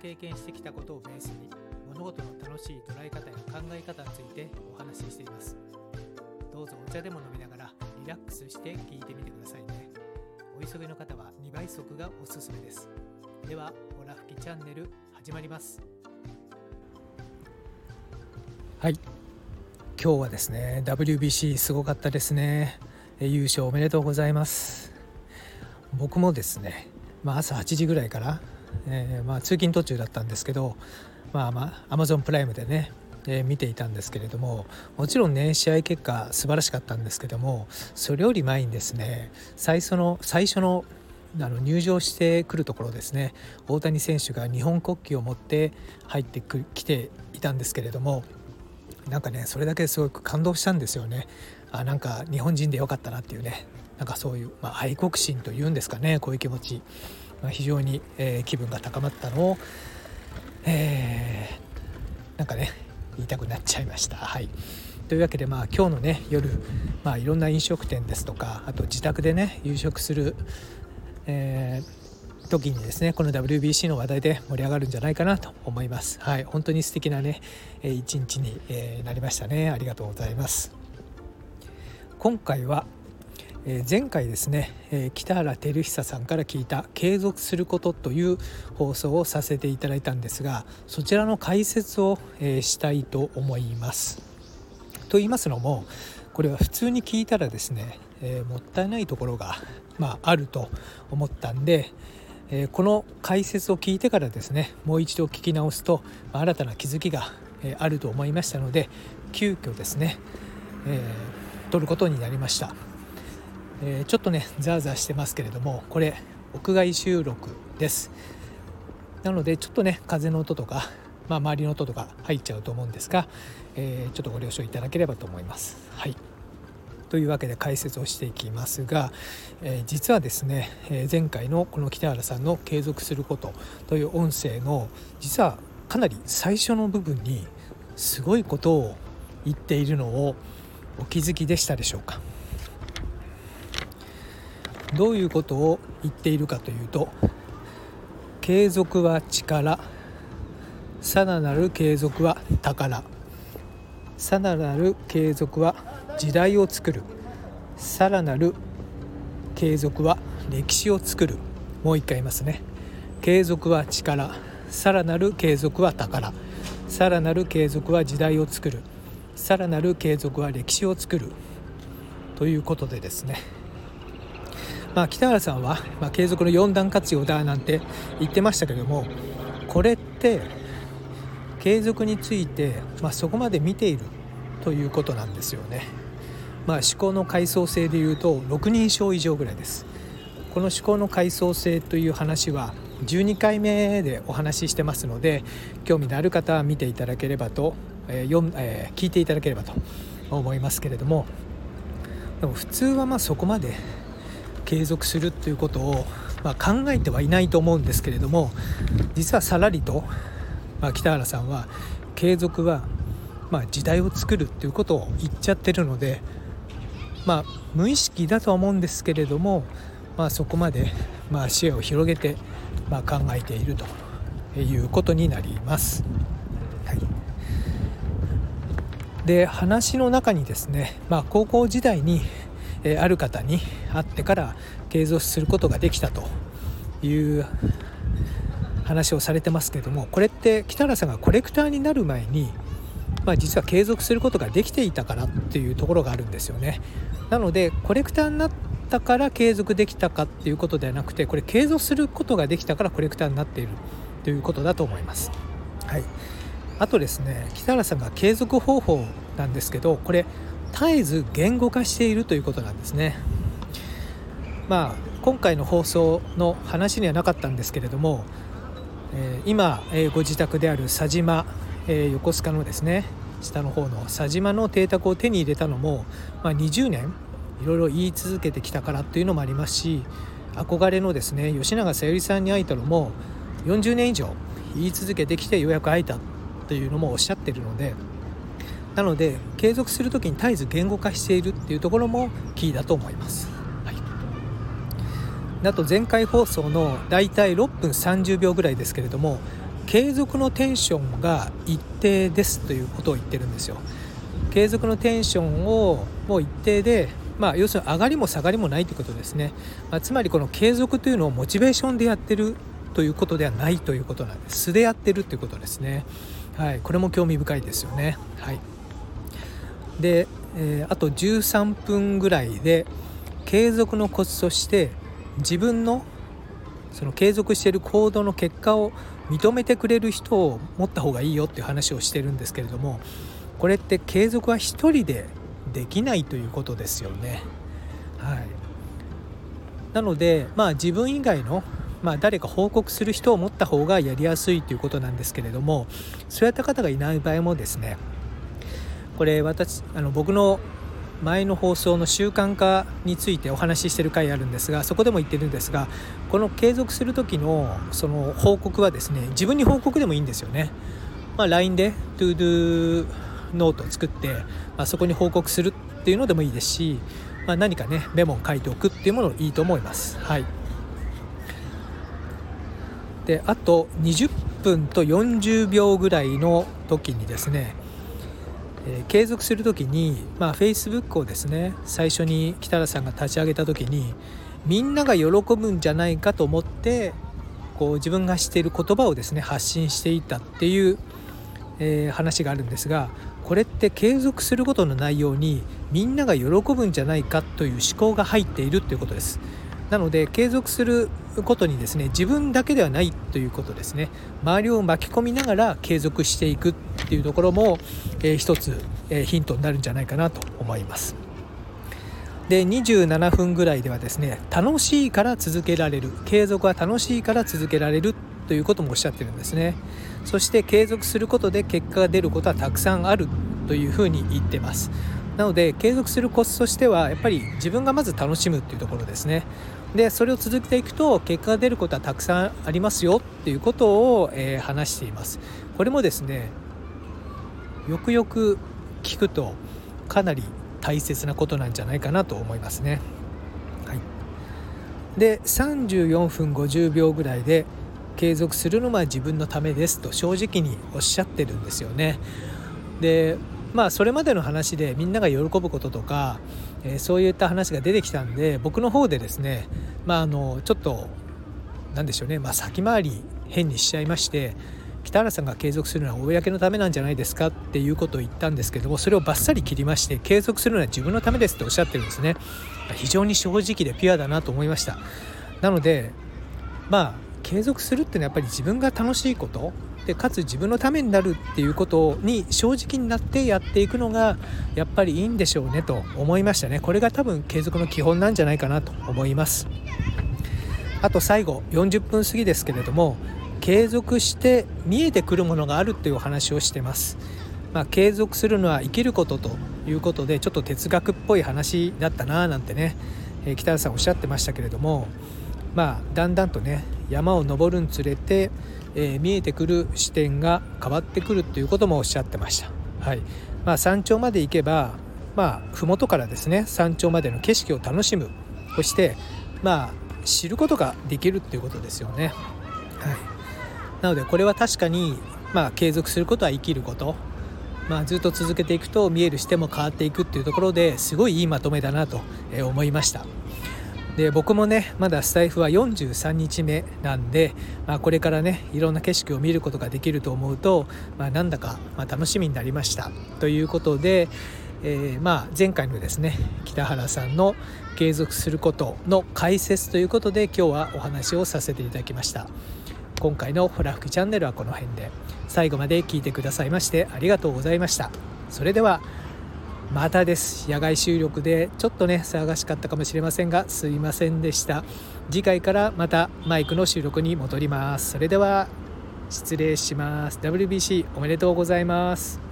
経験してきたことをベースに物事の楽しい捉え方や考え方についてお話ししています。どうぞお茶でも飲みながらリラックスして聞いてみてくださいね。お急ぎの方は2倍速がおすすめです。ではオラ吹きチャンネル始まります。はい。今日はですね WBC すごかったですね。優勝おめでとうございます。僕もですね、まあ、朝8時ぐらいから、えー、まあ、通勤途中だったんですけどまあまあ Amazon プライムでねえ見ていたんですけれどももちろんね試合結果素晴らしかったんですけどもそれより前にですね最初の最初のあの入場してくるところですね大谷選手が日本国旗を持って入ってきていたんですけれどもなんかねそれだけすごく感動したんですよね。あなんか日本人でよかったなっていうねなんかそういう、まあ、愛国心というんですかねこういう気持ち、まあ、非常に、えー、気分が高まったのを、えー、なんかね言いたくなっちゃいました。はいというわけでまあ今日のね夜、まあ、いろんな飲食店ですとかあと自宅でね夕食する、えー、時にですねこの WBC の話題で盛り上がるんじゃないかなと思います。はい本当に素敵なね一日になりましたねありがとうございます。今回は前回ですね北原照久さんから聞いた「継続すること」という放送をさせていただいたんですがそちらの解説をしたいと思います。と言いますのもこれは普通に聞いたらですね、えもったいないところが、まあ、ると思ったんで、えこの解説を聞いてからですねもう一度聞き直すと、新たな気づきが、えあると思いましたので急遽ですね、えー撮ることになりました、えー、ちょっとねザーザーしてますけれどもこれ屋外収録です。なのでちょっとね風の音とか、まあ、周りの音とか入っちゃうと思うんですが、えー、ちょっとご了承いただければと思います。はい。というわけで解説をしていきますが、えー、実はですね、え、前回のこの北原さんの「継続すること」という音声の実はかなり最初の部分にすごいことを言っているのをお気づきでしたでしょうか？どういうことを言っているかというと継続は力さらなる継続は宝。さらなる継続は時代を作る。さらなる継続は歴史を作る。もう一回言いますね。継続は力。さらなる継続は宝。さらなる継続は時代を作る。さらなる継続は歴史を作る。ということでですね。まあ、北原さんは、まあ、継続の4段活用だなんて言ってましたけどもこれって継続について、まあ、そこまで見ているということなんですよね。まあ、思考の階層性でいうと6人称以上ぐらいです。この思考の階層性という話は12回目でお話ししてますので興味のある方は見ていただければとえーえー、聞いていただければと思いますけれどもでも普通はまあそこまで継続するということを、まあ、考えてはいないと思うんですけれども実はさらりと、まあ、北原さんは継続は、まあ、時代を作るっていうことを言っちゃってるので、まあ、無意識だとは思うんですけれども、まあ、そこまで、まあ、視野を広げて、まあ、考えているということになります。で話の中にですね、まあ、高校時代に、え、ある方に会ってから継続することができたという話をされてますけどもこれって北原さんがコレクターになる前に、まあ、実は継続することができていたからっていうところがあるんですよね。なのでコレクターになったから継続できたかっていうことではなくてこれ継続することができたからコレクターになっているということだと思います。はい。あとですね北原さんが継続方法なんですけどこれ絶えず言語化しているということなんですね。まあ今回の放送の話にはなかったんですけれども、えー、今、えー、ご自宅である佐島、えー、横須賀のですね下の方の佐島の邸宅を手に入れたのも、まあ、20年いろいろ言い続けてきたからっていうのもありますし憧れのですね吉永小百合さんに会えたのも40年以上言い続けてきてようやく会えたというのもおっしゃってるのでなので継続する時に絶えず言語化しているっていうところもキーだと思います。はい、あと前回放送のだいたい6分30秒ぐらいですけれども継続のテンションが一定ですということを言ってるんですよ。継続のテンションをもう一定でまあ、要するに上がりも下がりもないということですね、まあ、つまりこの継続というのをモチベーションでやってるということではないということなんです。素でやってるということですね。はい。これも興味深いですよね。はいで、えー、あと13分ぐらいで継続のコツとして自分のその継続している行動の結果を認めてくれる人を持った方がいいよっていう話をしてるんですけれどもこれって継続は1人でできないということですよね。はい、なので、まあ、自分以外の、まあ、誰か報告する人を持った方がやりやすいということなんですけれどもそういった方がいない場合もですねこれ私あの僕の前の放送の習慣化についてお話ししてる回あるんですがそこでも言ってるんですがこの継続する時のその報告はですね自分に報告でもいいんですよね。まあ、LINE で ToDo ノートを作って、まあ、そこに報告するっていうのでもいいですし、まあ、何かねメモを書いておくっていうものいいと思います。はい、であと20分と40秒ぐらいの時にですねえ、継続する時に、まあ、Facebook をですね最初に北原さんが立ち上げた時にみんなが喜ぶんじゃないかと思ってこう自分がしている言葉をですね発信していたっていう、えー、話があるんですがこれって継続することの内容にみんなが喜ぶんじゃないかという思考が入っているということです。なので継続することにですね自分だけではないということですね。周りを巻き込みながら継続していくっていうところも、えー、一つ、えー、ヒントになるんじゃないかなと思います。で27分ぐらいではですね楽しいから続けられる。継続は楽しいから続けられるということもおっしゃってるんですね。そして継続することで結果が出ることはたくさんあるというふうに言ってます。なので継続するコツとしてはやっぱり自分がまず楽しむっていうところですね。でそれを続けていくと結果が出ることはたくさんありますよっていうことを、えー、話しています。これもですねよくよく聞くとかなり大切なことなんじゃないかなと思いますね、はい、で34分50秒ぐらいで継続するのは自分のためですと正直におっしゃってるんですよね。でまあそれまでの話でみんなが喜ぶこととか、えー、そういった話が出てきたんで僕の方でですねまああのちょっと何でしょうね、まあ、先回り変にしちゃいまして北原さんが継続するのは公のためなんじゃないですかっていうことを言ったんですけどもそれをバッサリ切りまして継続するのは自分のためですっておっしゃってるんですね。非常に正直でピュアだなと思いました。なのでまあ継続するっていうのはやっぱり自分が楽しいことでかつ自分のためになるっていうことに正直になってやっていくのがやっぱりいいんでしょうねと思いましたね。これが多分継続の基本なんじゃないかなと思います。あと最後40分過ぎですけれども継続して見えてくるものがあるというお話をしてます、まあ、継続するのは生きることということでちょっと哲学っぽい話だったななんてね、え、北田さんおっしゃってましたけれどもまあだんだんとね山を登るにつれてえー、見えてくる視点が変わってくるということもおっしゃってました。はいまあ、山頂まで行けば、まあ、麓からですね山頂までの景色を楽しむそして、まあ、知ることができるっていうことですよね。はい、なのでこれは確かに、まあ、継続することは生きること、まあ、ずっと続けていくと見える視点も変わっていくっていうところですごいいいまとめだなと思いました。で僕もねまだスタイフは43日目なんで、まあ、これからねいろんな景色を見ることができると思うと、まあ、なんだか、ま楽しみになりました。ということで、えー、まあ前回のですね北原さんの継続することの解説ということで今日はお話をさせていただきました。今回のホラ吹きチャンネルはこの辺で。最後まで聞いてくださいましてありがとうございました。それではまたです。野外収録でちょっとね騒がしかったかもしれませんがすいませんでした。次回からまたマイクの収録に戻ります。それでは失礼します。WBC おめでとうございます。